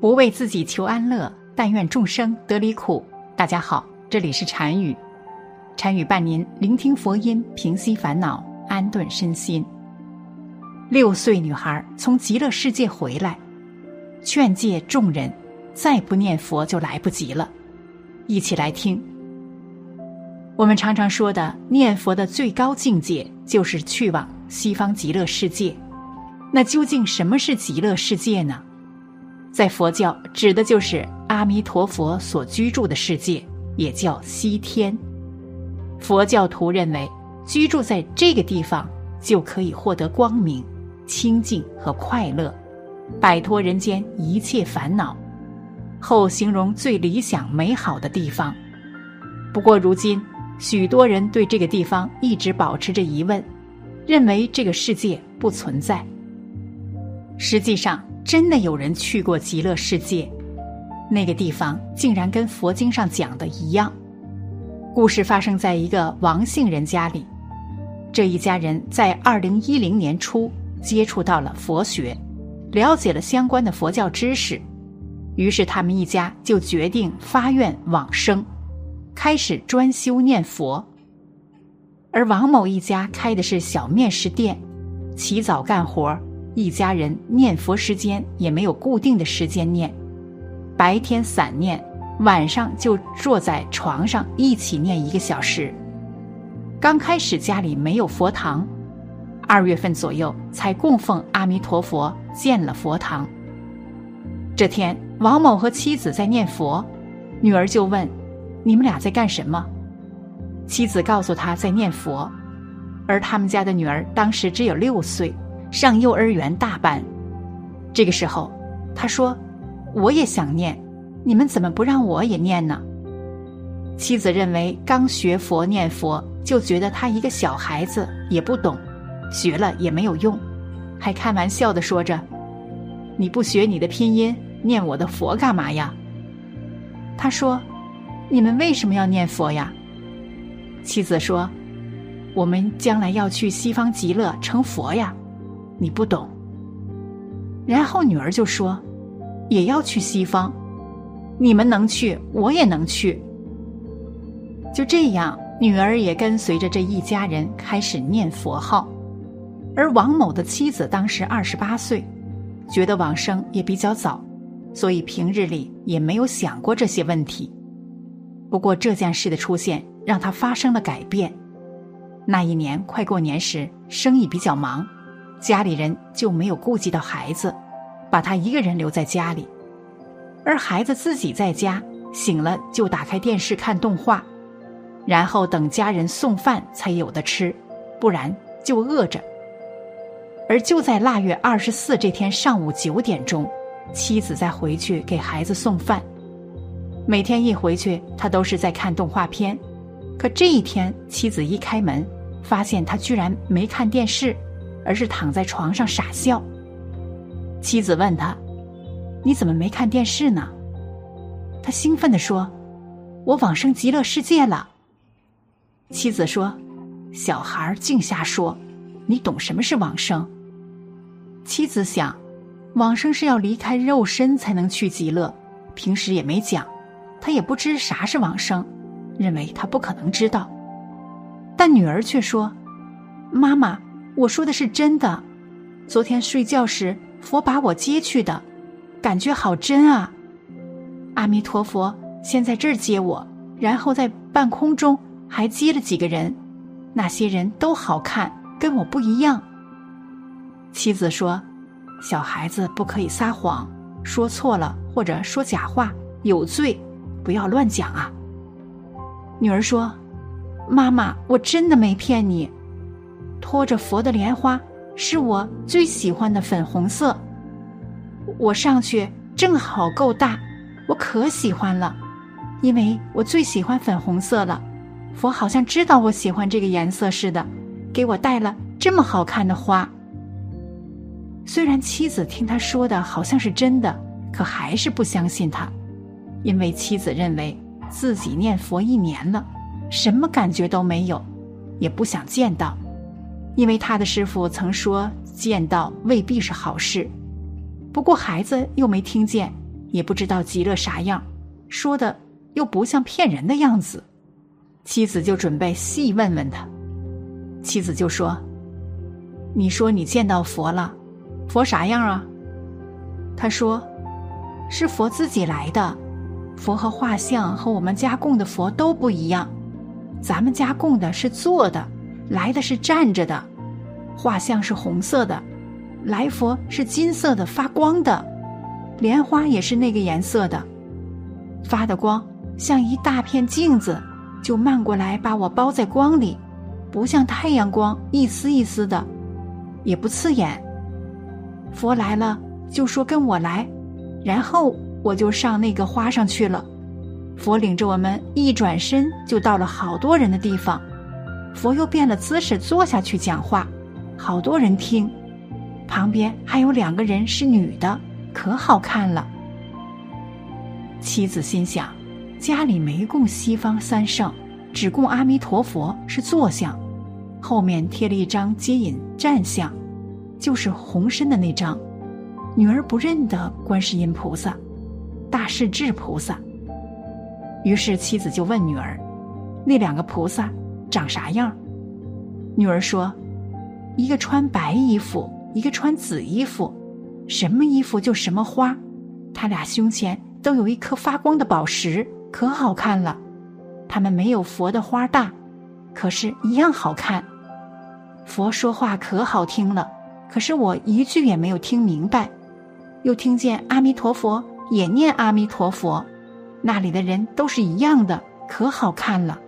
不为自己求安乐，但愿众生得离苦。大家好，这里是禅语，禅语伴您聆听佛音，平息烦恼，安顿身心。六岁女孩从极乐世界回来，劝诫众人，再不念佛就来不及了。一起来听。我们常常说的念佛的最高境界，就是去往西方极乐世界。那究竟什么是极乐世界呢？在佛教，指的就是阿弥陀佛所居住的世界，也叫西天。佛教徒认为，居住在这个地方就可以获得光明、清净和快乐，摆脱人间一切烦恼。后形容最理想美好的地方。不过，如今许多人对这个地方一直保持着疑问，认为这个世界不存在。实际上。真的有人去过极乐世界，那个地方竟然跟佛经上讲的一样。故事发生在一个王姓人家里，这一家人在二零一零年初接触到了佛学，了解了相关的佛教知识，于是他们一家就决定发愿往生，开始专修念佛。而王某一家开的是小面食店，起早干活。一家人念佛时间也没有固定的时间念，白天散念，晚上就坐在床上一起念一个小时。刚开始家里没有佛堂，二月份左右才供奉阿弥陀佛，建了佛堂。这天，王某和妻子在念佛，女儿就问：“你们俩在干什么？”妻子告诉他在念佛，而他们家的女儿当时只有六岁。上幼儿园大班，这个时候，他说：“我也想念，你们怎么不让我也念呢？”妻子认为刚学佛念佛，就觉得他一个小孩子也不懂，学了也没有用，还开玩笑的说着：“你不学你的拼音，念我的佛干嘛呀？”他说：“你们为什么要念佛呀？”妻子说：“我们将来要去西方极乐成佛呀。”你不懂。然后女儿就说：“也要去西方，你们能去，我也能去。”就这样，女儿也跟随着这一家人开始念佛号。而王某的妻子当时二十八岁，觉得往生也比较早，所以平日里也没有想过这些问题。不过这件事的出现，让他发生了改变。那一年快过年时，生意比较忙。家里人就没有顾及到孩子，把他一个人留在家里，而孩子自己在家醒了就打开电视看动画，然后等家人送饭才有的吃，不然就饿着。而就在腊月二十四这天上午九点钟，妻子再回去给孩子送饭。每天一回去，他都是在看动画片，可这一天妻子一开门，发现他居然没看电视。而是躺在床上傻笑。妻子问他：“你怎么没看电视呢？”他兴奋地说：“我往生极乐世界了。”妻子说：“小孩净瞎说，你懂什么是往生？”妻子想，往生是要离开肉身才能去极乐，平时也没讲，他也不知啥是往生，认为他不可能知道。但女儿却说：“妈妈。”我说的是真的，昨天睡觉时佛把我接去的，感觉好真啊！阿弥陀佛，先在这儿接我，然后在半空中还接了几个人，那些人都好看，跟我不一样。妻子说：“小孩子不可以撒谎，说错了或者说假话有罪，不要乱讲啊。”女儿说：“妈妈，我真的没骗你。”托着佛的莲花是我最喜欢的粉红色，我上去正好够大，我可喜欢了，因为我最喜欢粉红色了。佛好像知道我喜欢这个颜色似的，给我带了这么好看的花。虽然妻子听他说的好像是真的，可还是不相信他，因为妻子认为自己念佛一年了，什么感觉都没有，也不想见到。因为他的师傅曾说见到未必是好事，不过孩子又没听见，也不知道极乐啥样，说的又不像骗人的样子。妻子就准备细问问他。妻子就说：“你说你见到佛了，佛啥样啊？”他说：“是佛自己来的。佛和画像和我们家供的佛都不一样。咱们家供的是做的，来的是站着的。画像是红色的，来佛是金色的，发光的。莲花也是那个颜色的，发的光像一大片镜子，就漫过来把我包在光里。”不像太阳光一丝一丝的，也不刺眼。佛来了就说跟我来，然后我就上那个花上去了。佛领着我们一转身就到了好多人的地方，佛又变了姿势坐下去讲话，好多人听。旁边还有两个人是女的，可好看了。妻子心想，家里没供西方三圣。只供阿弥陀佛是坐像，后面贴了一张接引站像，就是红身的那张。女儿不认得观世音菩萨、大势至菩萨。于是妻子就问女儿：“那两个菩萨长啥样？”女儿说：“一个穿白衣服，一个穿紫衣服，什么衣服就什么花。他俩胸前都有一颗发光的宝石，可好看了。”他们没有佛的花大，可是一样好看。佛说话可好听了，可是我一句也没有听明白。又听见阿弥陀佛也念阿弥陀佛，那里的人都是一样的，可好看了。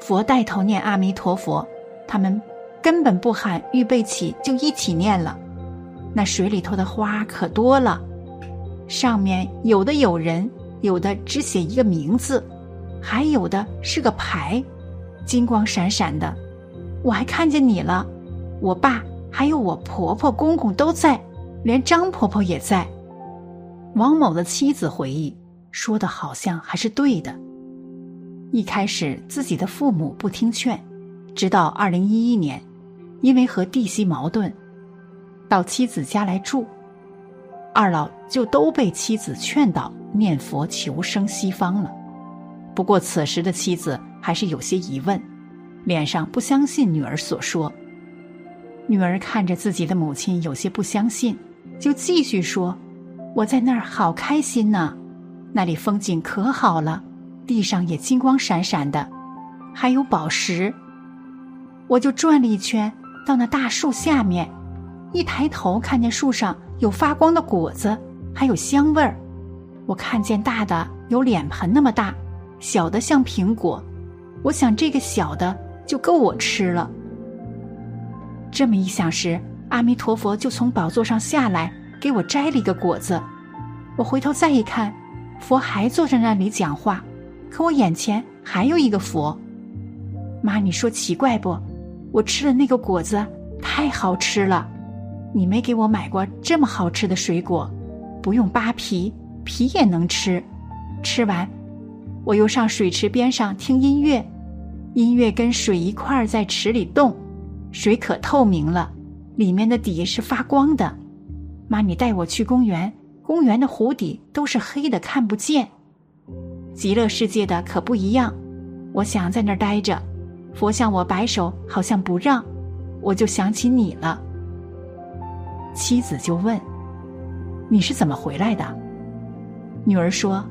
佛带头念阿弥陀佛，他们根本不喊预备起，就一起念了。那水里头的花可多了，上面有的有人，有的只写一个名字。还有的是个牌，金光闪闪的。我还看见你了，我爸还有我婆婆公公都在，连张婆婆也在。王某的妻子回忆说的好像还是对的。一开始自己的父母不听劝，直到二零一一年，因为和弟媳矛盾，到妻子家来住，二老就都被妻子劝导念佛求生西方了。不过此时的妻子还是有些疑问，脸上不相信女儿所说。女儿看着自己的母亲有些不相信，就继续说：“我在那儿好开心呢，那里风景可好了，地上也金光闪闪的，还有宝石。我就转了一圈，到那大树下面，一抬头看见树上有发光的果子，还有香味儿。我看见大的有脸盆那么大。”小的像苹果，我想这个小的就够我吃了。这么一想时，阿弥陀佛就从宝座上下来，给我摘了一个果子。我回头再一看，佛还坐在那里讲话，可我眼前还有一个佛。妈，你说奇怪不？我吃的那个果子，太好吃了。你没给我买过这么好吃的水果，不用扒皮，皮也能吃。吃完。我又上水池边上听音乐，音乐跟水一块儿在池里动，水可透明了，里面的底是发光的。妈，你带我去公园，公园的湖底都是黑的，看不见。极乐世界的可不一样，我想在那儿待着，佛向我摆手，好像不让，我就想起你了。妻子就问：“你是怎么回来的？”女儿说。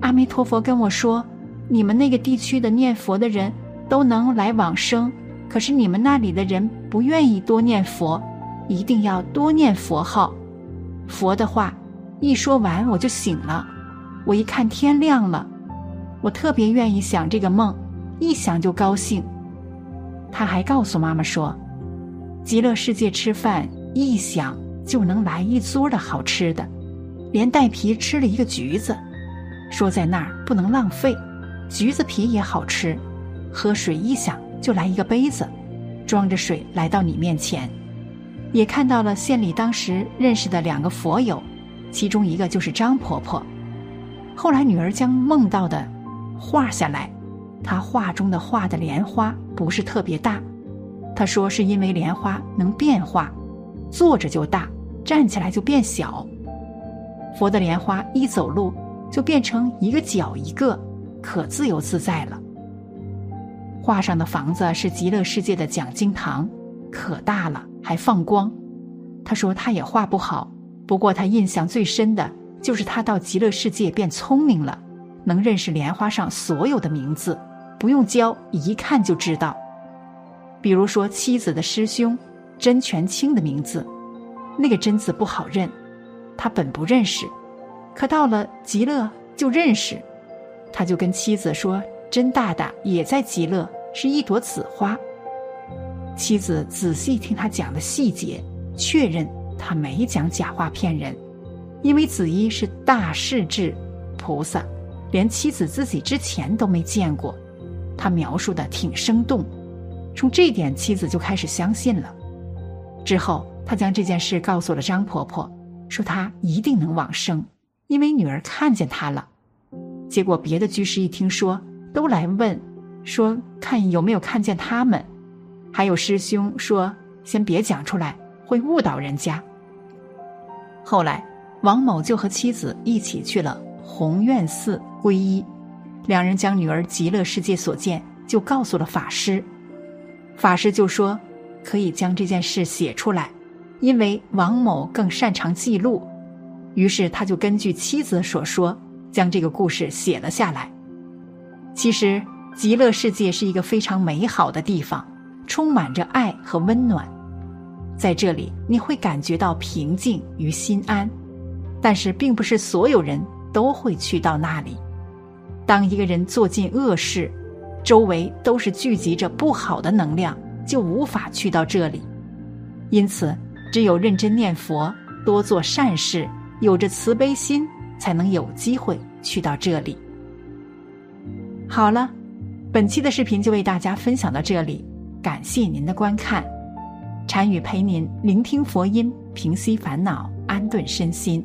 阿弥陀佛跟我说：“你们那个地区的念佛的人都能来往生，可是你们那里的人不愿意多念佛，一定要多念佛号。佛的话一说完，我就醒了。我一看天亮了，我特别愿意想这个梦，一想就高兴。”他还告诉妈妈说：“极乐世界吃饭一想就能来一桌的好吃的，连带皮吃了一个橘子。”说在那儿不能浪费，橘子皮也好吃。喝水一想就来一个杯子，装着水来到你面前，也看到了县里当时认识的两个佛友，其中一个就是张婆婆。后来女儿将梦到的画下来，她画中的画的莲花不是特别大，她说是因为莲花能变化，坐着就大，站起来就变小。佛的莲花一走路就变成一个脚一个，可自由自在了。画上的房子是极乐世界的讲经堂，可大了，还放光。他说他也画不好，不过他印象最深的就是他到极乐世界变聪明了，能认识莲花上所有的名字，不用教，一看就知道。比如说妻子的师兄真全清的名字，那个真字不好认，他本不认识，可到了极乐就认识，他就跟妻子说。甄大大也在极乐，是一朵紫花。妻子仔细听他讲的细节，确认他没讲假话骗人，因为子衣是大势至菩萨，连妻子自己之前都没见过，他描述的挺生动。从这点，妻子就开始相信了。之后，他将这件事告诉了张婆婆，说她一定能往生，因为女儿看见他了。结果，别的居士一听说。都来问，说看有没有看见他们，还有师兄说先别讲出来，会误导人家。后来王某就和妻子一起去了弘愿寺皈依，两人将女儿极乐世界所见就告诉了法师，法师就说可以将这件事写出来，因为王某更擅长记录，于是他就根据妻子所说，将这个故事写了下来。其实，极乐世界是一个非常美好的地方，充满着爱和温暖。在这里，你会感觉到平静与心安。但是，并不是所有人都会去到那里。当一个人做尽恶事，周围都是聚集着不好的能量，就无法去到这里。因此，只有认真念佛，多做善事，有着慈悲心，才能有机会去到这里。好了，本期的视频就为大家分享到这里，感谢您的观看。禅语陪您聆听佛音，平息烦恼，安顿身心。